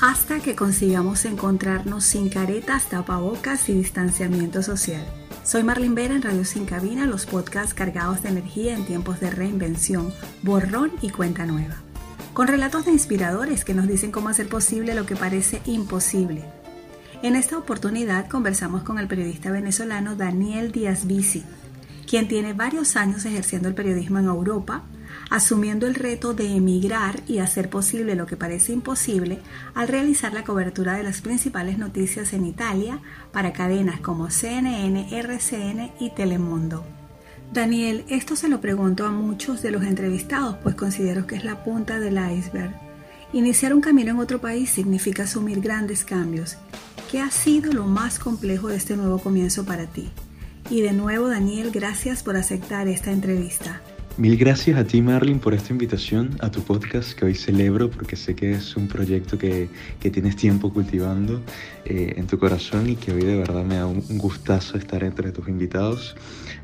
hasta que consigamos encontrarnos sin caretas, tapabocas y distanciamiento social. Soy Marlene Vera en Radio Sin Cabina, los podcasts cargados de energía en tiempos de reinvención, borrón y cuenta nueva. Con relatos de inspiradores que nos dicen cómo hacer posible lo que parece imposible. En esta oportunidad conversamos con el periodista venezolano Daniel Díaz Bici, quien tiene varios años ejerciendo el periodismo en Europa, asumiendo el reto de emigrar y hacer posible lo que parece imposible al realizar la cobertura de las principales noticias en Italia para cadenas como CNN, RCN y Telemundo. Daniel, esto se lo pregunto a muchos de los entrevistados, pues considero que es la punta del iceberg. Iniciar un camino en otro país significa asumir grandes cambios. ¿Qué ha sido lo más complejo de este nuevo comienzo para ti? Y de nuevo, Daniel, gracias por aceptar esta entrevista. Mil gracias a ti, Marlin, por esta invitación a tu podcast que hoy celebro porque sé que es un proyecto que, que tienes tiempo cultivando eh, en tu corazón y que hoy de verdad me da un, gustazo estar entre tus invitados.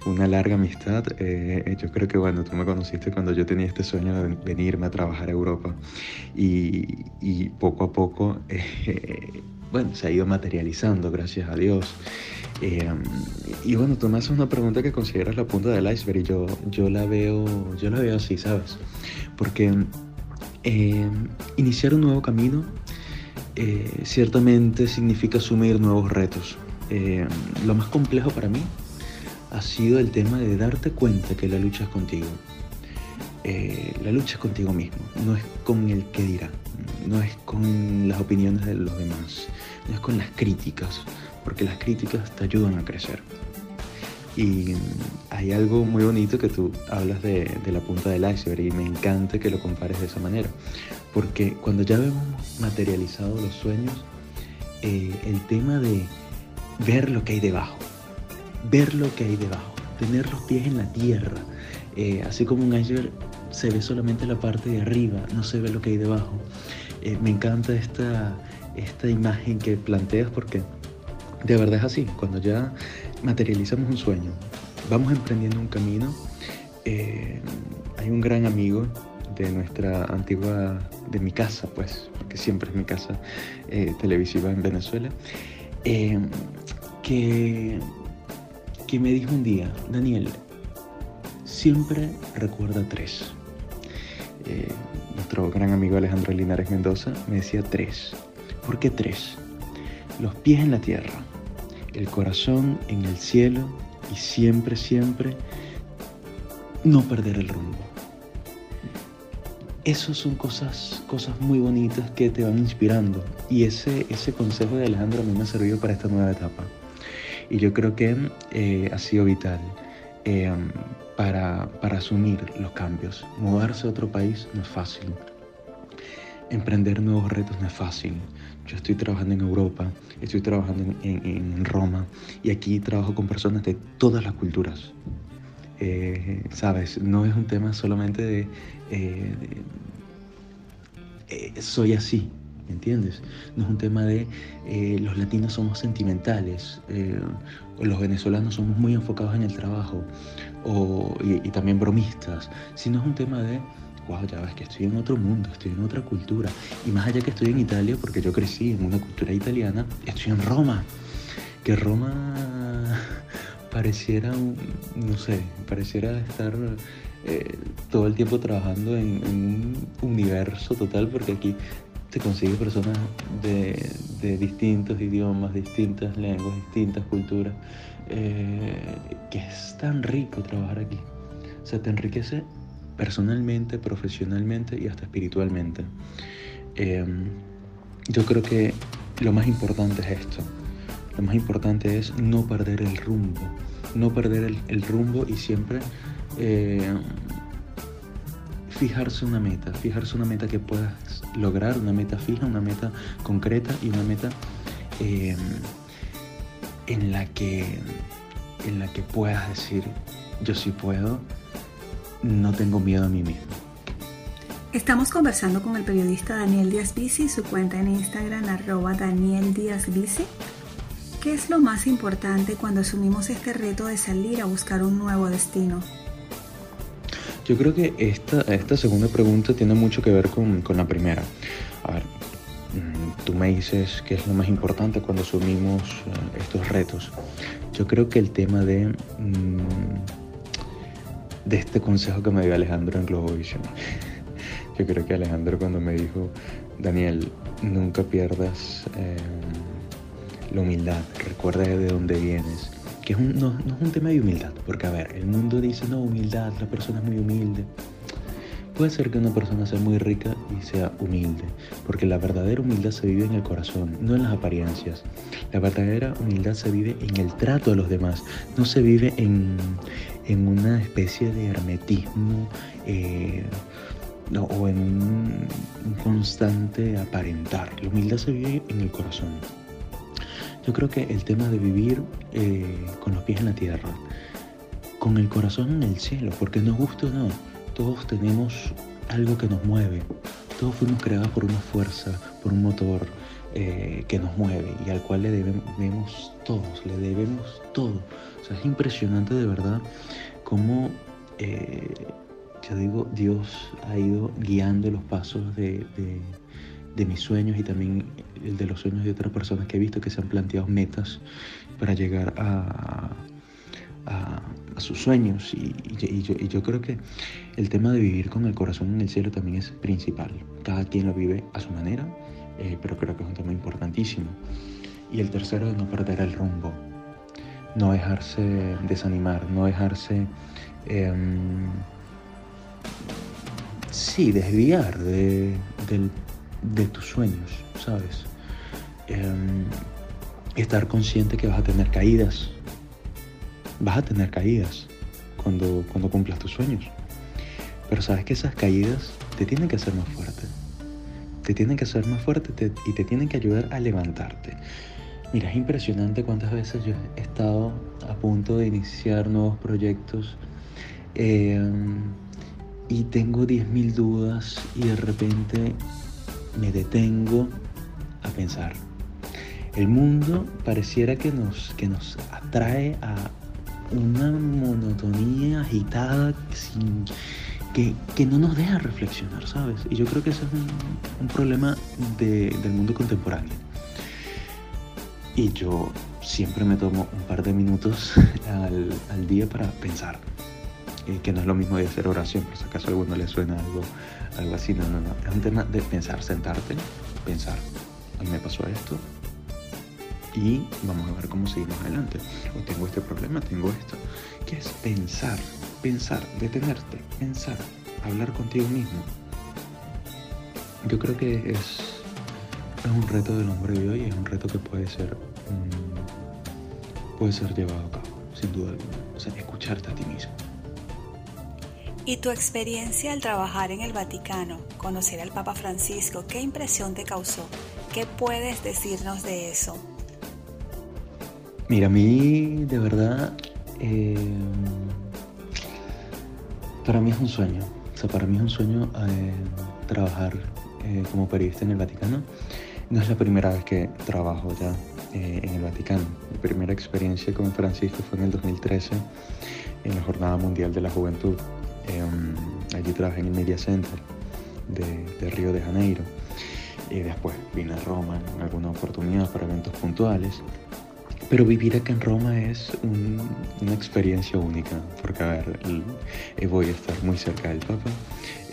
Una larga amistad. Eh, yo creo que, bueno, tú me conociste cuando yo tenía este sueño de venirme a trabajar a Europa y, y poco a poco, eh, bueno, se ha ido materializando, gracias a Dios. Eh, y bueno, tú me una pregunta que consideras la punta del iceberg y yo, yo, la, veo, yo la veo así, ¿sabes? Porque eh, iniciar un nuevo camino eh, ciertamente significa asumir nuevos retos. lo más complejo para mí ha sido el tema de darte cuenta que la lucha es contigo. La lucha es contigo mismo, no es con el que dirá, no es con las opiniones de los demás, no es con las críticas, porque las críticas te ayudan a crecer. Y hay algo muy bonito que tú hablas de, la punta del iceberg y me encanta que lo compares de esa manera, porque cuando ya vemos materializados los sueños, eh, el tema de ver lo que hay debajo, ver lo que hay debajo, tener los pies en la tierra, eh, así como un iceberg se ve solamente la parte de arriba, no se ve lo que hay debajo. Eh, me encanta esta, esta imagen que planteas porque de verdad es así, cuando ya materializamos un sueño, vamos emprendiendo un camino, eh, hay un gran amigo de nuestra antigua, de mi casa, pues, porque siempre es mi casa eh, televisiva en Venezuela, que, que me dijo un día, Daniel, siempre recuerda tres. Nuestro gran amigo Alejandro Linares Mendoza me decía tres. ¿Por qué tres? Los pies en la tierra, el corazón en el cielo y siempre, siempre no perder el rumbo. Esas son cosas, cosas muy bonitas que te van inspirando y ese, ese consejo de Alejandro a mí me ha servido para esta nueva etapa. Y yo creo que eh, ha sido vital eh, para, para asumir los cambios. Mudarse a otro país no es fácil. Emprender nuevos retos no es fácil. Yo estoy trabajando en Europa, estoy trabajando en, Roma y aquí trabajo con personas de todas las culturas. Eh, Sabes, no es un tema solamente de, eh, eh, soy así, ¿me entiendes? No es un tema de los latinos somos sentimentales, o los venezolanos somos muy enfocados en el trabajo, y, y también bromistas, sino es un tema de wow, ya ves que estoy en otro mundo, estoy en otra cultura. Y más allá que estoy en Italia, porque yo crecí en una cultura italiana, estoy en Roma. Que Roma pareciera, no sé, pareciera estar eh, todo el tiempo trabajando en, un universo total, porque aquí te consigues personas de, distintos idiomas, distintas lenguas, distintas culturas, eh, que es tan rico trabajar aquí. O sea, te enriquece personalmente, profesionalmente y hasta espiritualmente. Em, yo creo que lo más importante es esto. Lo más importante es no perder el rumbo. No perder el, rumbo y siempre eh, fijarse una meta. Fijarse una meta que puedas lograr, una meta fija, una meta concreta y una meta em, en, la que, en la que puedas decir, yo sí puedo, no tengo miedo a mí mismo. Estamos conversando con el periodista Daniel Díaz Bici, su cuenta en Instagram arroba Daniel Díaz. ¿Qué es lo más importante cuando asumimos este reto de salir a buscar un nuevo destino? Yo creo que esta, esta segunda pregunta tiene mucho que ver con, con la primera. A ver, mm, tú me dices qué es lo más importante cuando asumimos eh, estos retos. Yo creo que el tema de, mm, de este consejo que me dio Alejandro en Globovision. Yo creo que Alejandro cuando me dijo, Daniel, nunca pierdas eh, la humildad, recuerda de dónde vienes. Que no, no es un tema de humildad, porque a ver, el mundo dice, no, humildad, la persona es muy humilde. Puede ser que una persona sea muy rica y sea humilde, porque la verdadera humildad se vive en el corazón, no en las apariencias. La verdadera humildad se vive en el trato de los demás, no se vive en, una especie de hermetismo eh, o en un, constante aparentar. La humildad se vive en el corazón. Yo creo que el tema de vivir eh, con los pies en la tierra, con el corazón en el cielo, porque nos gusta o no, todos tenemos algo que nos mueve. Todos fuimos creados por una fuerza, por un motor eh, que nos mueve y al cual le debemos todos, le debemos todo. O sea, es impresionante de verdad cómo, eh, digo, Dios ha ido guiando los pasos de, mis sueños y también el de los sueños de otras personas que he visto que se han planteado metas para llegar a, a, sus sueños y, yo, creo que el tema de vivir con el corazón en el cielo también es principal. Cada quien lo vive a su manera, eh, pero creo que es un tema importantísimo. Y el tercero es no perder el rumbo, no dejarse desanimar, no dejarse, em, sí, desviar de, tus sueños, ¿sabes? Em, estar consciente que vas a tener caídas, vas a tener caídas cuando, cuando cumplas tus sueños. Pero sabes que esas caídas te tienen que hacer más fuerte. Te tienen que hacer más fuerte y te tienen que ayudar a levantarte. Mira, es impresionante cuántas veces yo he estado a punto de iniciar nuevos proyectos eh, y tengo 10.000 dudas y de repente me detengo a pensar. El mundo pareciera que nos, que nos atrae a una monotonía agitada sin, que, no nos deja reflexionar, ¿sabes? Y yo creo que ese es un, problema del mundo contemporáneo. Y yo siempre me tomo un par de minutos al, día para pensar. Que no es lo mismo de hacer oración, por si acaso a alguno le suena algo, algo así. No, no, no. Es un tema de pensar, sentarte, pensar. A mí me pasó esto, y vamos a ver cómo seguimos adelante. O tengo este problema, tengo esto. Que es pensar, pensar, detenerte, pensar, hablar contigo mismo. Yo creo que es, es un reto del hombre de hoy, es un reto que puede ser, mm, puede ser llevado a cabo, sin duda alguna. O sea, escucharte a ti mismo. ¿Y tu experiencia al trabajar en el Vaticano, conocer al Papa Francisco, qué impresión te causó? ¿Qué puedes decirnos de eso? Mira, a mí de verdad, eh, para mí es un sueño. O sea, para mí es un sueño eh, trabajar eh, como periodista en el Vaticano. No es la primera vez que trabajo ya en el Vaticano. Mi primera experiencia con Francisco fue en el 2013, en la Jornada Mundial de la Juventud. Allí trabajé en el Media Center de, Río de Janeiro. Y después vine a Roma en alguna oportunidad para eventos puntuales. Pero vivir acá en Roma es una experiencia única, porque a ver, eh, voy a estar muy cerca del Papa,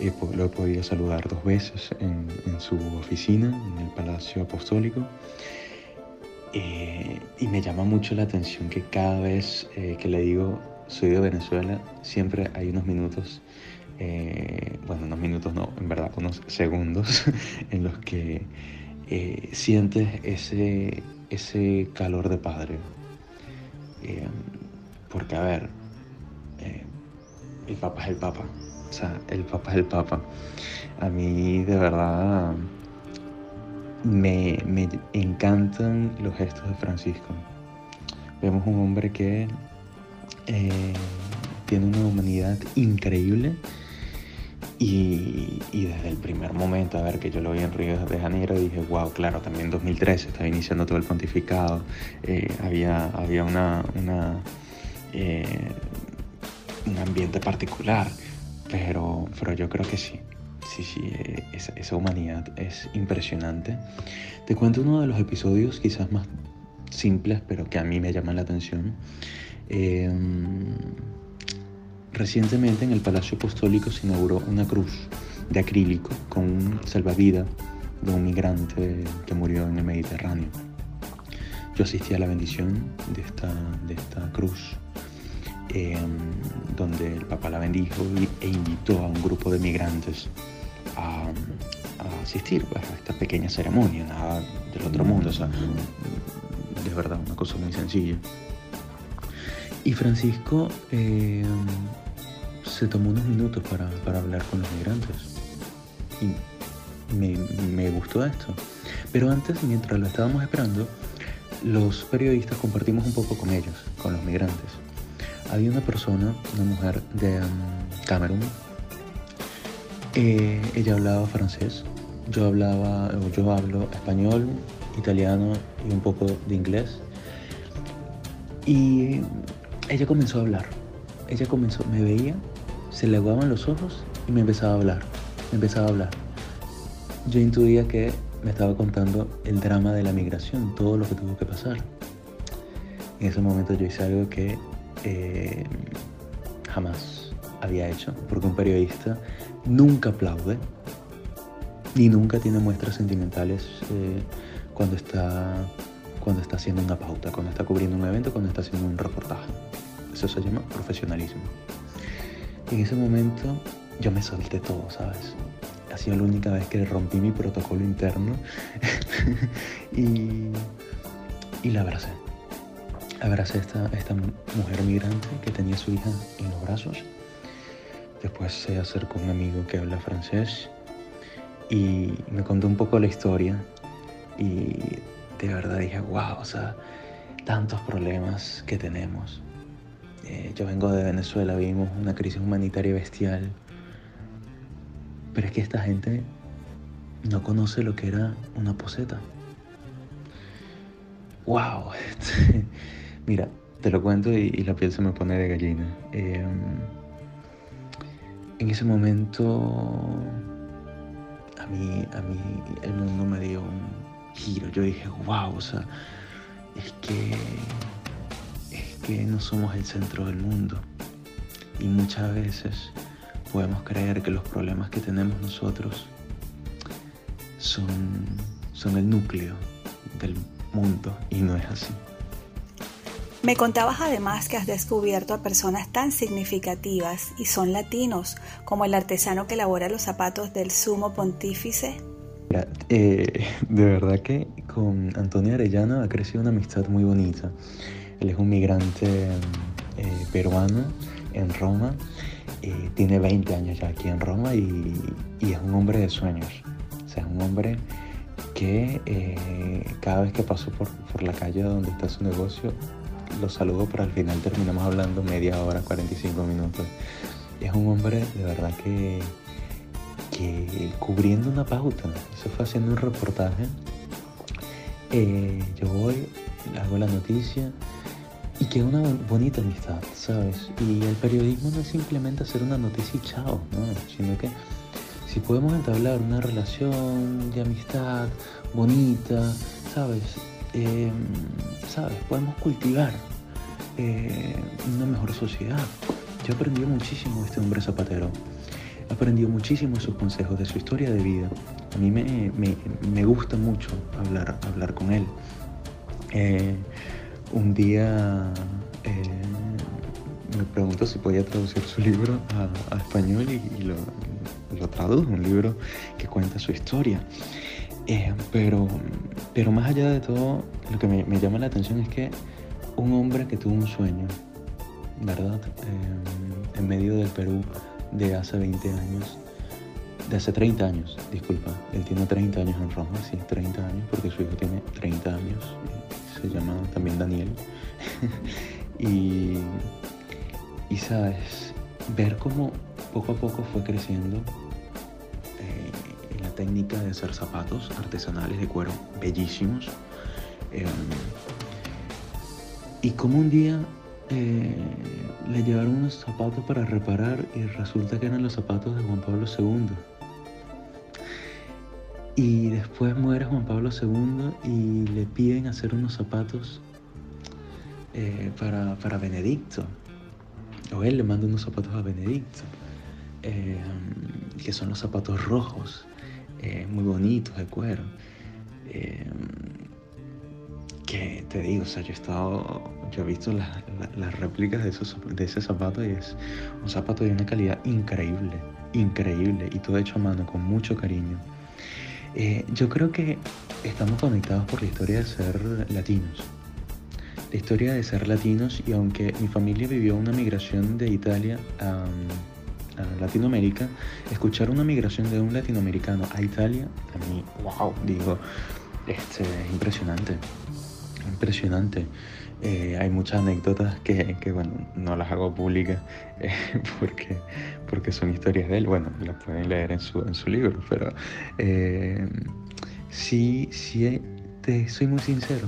eh, lo he podido saludar dos veces en, su oficina, en el Palacio Apostólico, eh, y me llama mucho la atención que cada vez que le digo soy de Venezuela, siempre hay unos minutos, bueno, unos minutos no, en verdad, unos segundos en los que sientes ese ese calor de padre. Eh, porque, a ver, eh, el Papa es el Papa. O sea, el Papa es el Papa. A mí, de verdad, me, encantan los gestos de Francisco. Vemos un hombre que eh, tiene una humanidad increíble y, desde el primer momento, a ver, que yo lo vi en Río de Janeiro, dije, wow, claro, también en 2013 estaba iniciando todo el pontificado, eh, había, había una, una eh, un ambiente particular, pero, pero yo creo que sí, sí, sí, eh, esa, humanidad es impresionante. Te cuento uno de los episodios quizás más simples, pero que a mí me llaman la atención. Em, recientemente en el Palacio Apostólico se inauguró una cruz de acrílico con un salvavidas de un migrante que murió en el Mediterráneo. Yo asistí a la bendición de esta, de esta cruz Em, donde el Papa la bendijo e invitó a un grupo de migrantes a, asistir pues, a esta pequeña ceremonia, del otro mundo, o sea, verdad, una cosa muy sencilla. Y Francisco em, se tomó unos minutos para, hablar con los migrantes. Y me, me gustó esto. Pero antes, mientras lo estábamos esperando, los periodistas compartimos un poco con ellos, con los migrantes había una persona, una mujer de um, Camerún. Eh, ella hablaba francés, yo hablaba, yo hablo español, italiano y un poco de inglés. Y ella comenzó a hablar. Ella comenzó, me veía, se le aguaban los ojos y me empezaba a hablar. Me empezaba a hablar. Yo intuía que me estaba contando el drama de la migración, todo lo que tuvo que pasar. En ese momento yo hice algo que eh, jamás había hecho, porque un periodista nunca aplaude ni nunca tiene muestras sentimentales eh, cuando, está, cuando está haciendo una pauta, cuando está cubriendo un evento, cuando está haciendo un reportaje. Eso se llama profesionalismo. En ese momento yo me solté todo, ¿sabes? Ha sido la única vez que rompí mi protocolo interno y, y la abracé abracé esta, esta mujer migrante que tenía su hija en los brazos. Después se acercó un amigo que habla francés y me contó un poco la historia y de verdad dije, wow, o sea, tantos problemas que tenemos. Eh, yo vengo de Venezuela, vimos una crisis humanitaria bestial, pero es que esta gente no conoce lo que era una poseta. ¡Wow! Mira, te lo cuento y, la piel se me pone de gallina. Em, en ese momento, a mí, a mí el mundo me dio un giro. Yo dije, wow, o sea, es que, que no somos el centro del mundo. Y muchas veces podemos creer que los problemas que tenemos nosotros son, son el núcleo del mundo y no es así. Me contabas además que has descubierto a personas tan significativas y son latinos, como el artesano que elabora los zapatos del sumo pontífice. Eh, de verdad que con Antonio Arellano ha crecido una amistad muy bonita. Él es un migrante eh, peruano en Roma, eh, tiene 20 años ya aquí en Roma y, es un hombre de sueños. O sea, es un hombre que cada vez que paso por, por la calle donde está su negocio, los saludo, pero al final terminamos hablando media hora, 45 minutos. Es un hombre de verdad que, que cubriendo una pauta, eso fue haciendo un reportaje. Eh, yo voy, hago la noticia y que una bonita amistad, ¿sabes? Y el periodismo no es simplemente hacer una noticia y chao, ¿no? Sino que si podemos entablar una relación de amistad bonita, ¿sabes? Em, ¿sabes? Podemos cultivar eh, una mejor sociedad. Yo aprendí muchísimo de este hombre zapatero. He aprendido muchísimo sus consejos, de su historia de vida. A mí me, me, gusta mucho hablar, hablar con él. Eh, un día eh, me preguntó si podía traducir su libro a, español y, lo, lo tradujo, un libro que cuenta su historia. pero, pero más allá de todo, lo que me, me llama la atención es que un hombre que tuvo un sueño, ¿verdad? Eh, en medio del Perú de hace 20 años, de hace 30 años, disculpa, él tiene 30 años en Roma, sí, 30 años, porque su hijo tiene 30 años, se llama también Daniel. y, y sabes, ver cómo poco a poco fue creciendo eh, la técnica de hacer zapatos artesanales de cuero bellísimos. Em, y como un día eh, le llevaron unos zapatos para reparar y resulta que eran los zapatos de Juan Pablo II. Y después muere Juan Pablo II y le piden hacer unos zapatos eh, para, para, Benedicto. O él le manda unos zapatos a Benedicto, eh, que son los zapatos rojos, eh, muy bonitos de cuero. que te digo, o sea, yo he estado, yo he visto las réplicas de, esos, de ese zapato y es un zapato de una calidad increíble, increíble, y todo hecho a mano, con mucho cariño. Eh, yo creo que estamos conectados por la historia de ser latinos. La historia de ser latinos y aunque mi familia vivió una migración de Italia a, Latinoamérica, escuchar una migración de un latinoamericano a Italia, a mí, wow, digo, este, es impresionante. Impresionante. Eh, hay muchas anécdotas que, bueno, no las hago públicas eh, porque, porque son historias de él. Bueno, las pueden leer en su, en su libro, pero eh, sí, sí, te soy muy sincero.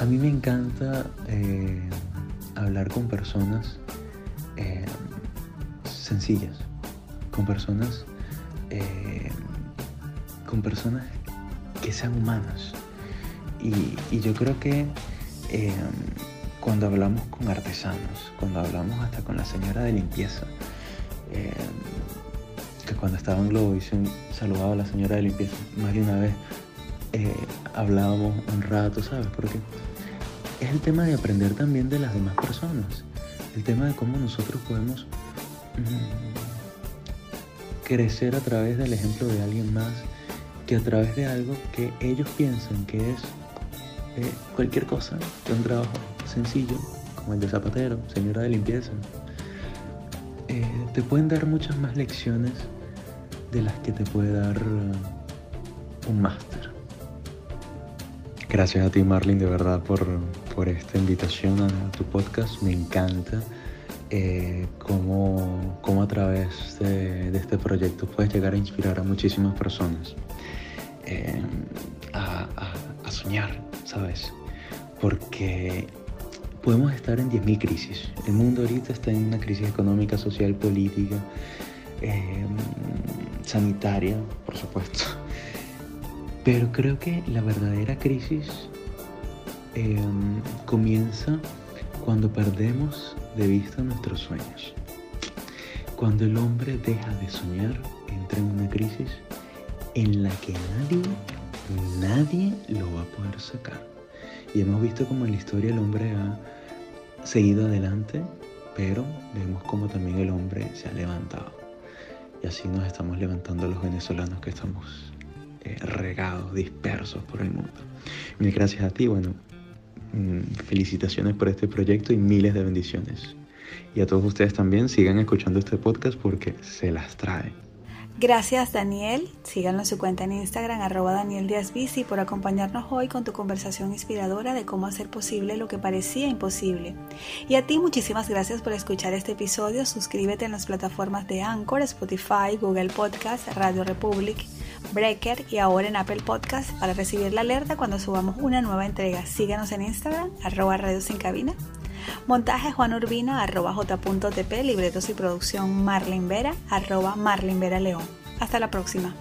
A mí me encanta hablar con personas sencillas, con personas, con personas que sean humanas. Y, y yo creo que Em, cuando hablamos con artesanos, cuando hablamos hasta con la señora de limpieza, em, que cuando estaba en Globovisión saludaba a la señora de limpieza, más de una vez eh, hablábamos un rato, ¿sabes? Porque es el tema de aprender también de las demás personas, el tema de cómo nosotros podemos mm, crecer a través del ejemplo de alguien más que a través de algo que ellos piensan que es eh, cualquier cosa, de un trabajo sencillo, como el de zapatero, señora de limpieza, eh, te pueden dar muchas más lecciones de las que te puede dar uh, un máster. Gracias a ti Marlin de verdad por, por esta invitación a tu podcast, me encanta. Eh, cómo, cómo, a través de, este proyecto puedes llegar a inspirar a muchísimas personas a, a soñar, ¿sabes? Porque podemos estar en 10.000 crisis. El mundo ahorita está en una crisis económica, social, política, em, sanitaria, por supuesto. Pero creo que la verdadera crisis em, comienza cuando perdemos de vista nuestros sueños. Cuando el hombre deja de soñar, entra en una crisis en la que nadie nadie lo va a poder sacar. Y hemos visto como en la historia el hombre ha seguido adelante, pero vemos como también el hombre se ha levantado. Y así nos estamos levantando los venezolanos que estamos eh, regados, dispersos por el mundo. Mil gracias a ti, bueno, mm, felicitaciones por este proyecto y miles de bendiciones. Y a todos ustedes también sigan escuchando este podcast porque se las trae. Gracias Daniel, síganlo en su cuenta en Instagram arroba Daniel Díaz Bici por acompañarnos hoy con tu conversación inspiradora de cómo hacer posible lo que parecía imposible. Y a ti muchísimas gracias por escuchar este episodio, suscríbete en las plataformas de Anchor, Spotify, Google Podcast, Radio Republic, Breaker y ahora en Apple Podcast para recibir la alerta cuando subamos una nueva entrega. Síganos en Instagram arroba Radio Sin Cabina Montaje Juan Urbina, arroba j.tp, libretos y producción Marlin Vera, arroba Marlin Vera León. Hasta la próxima.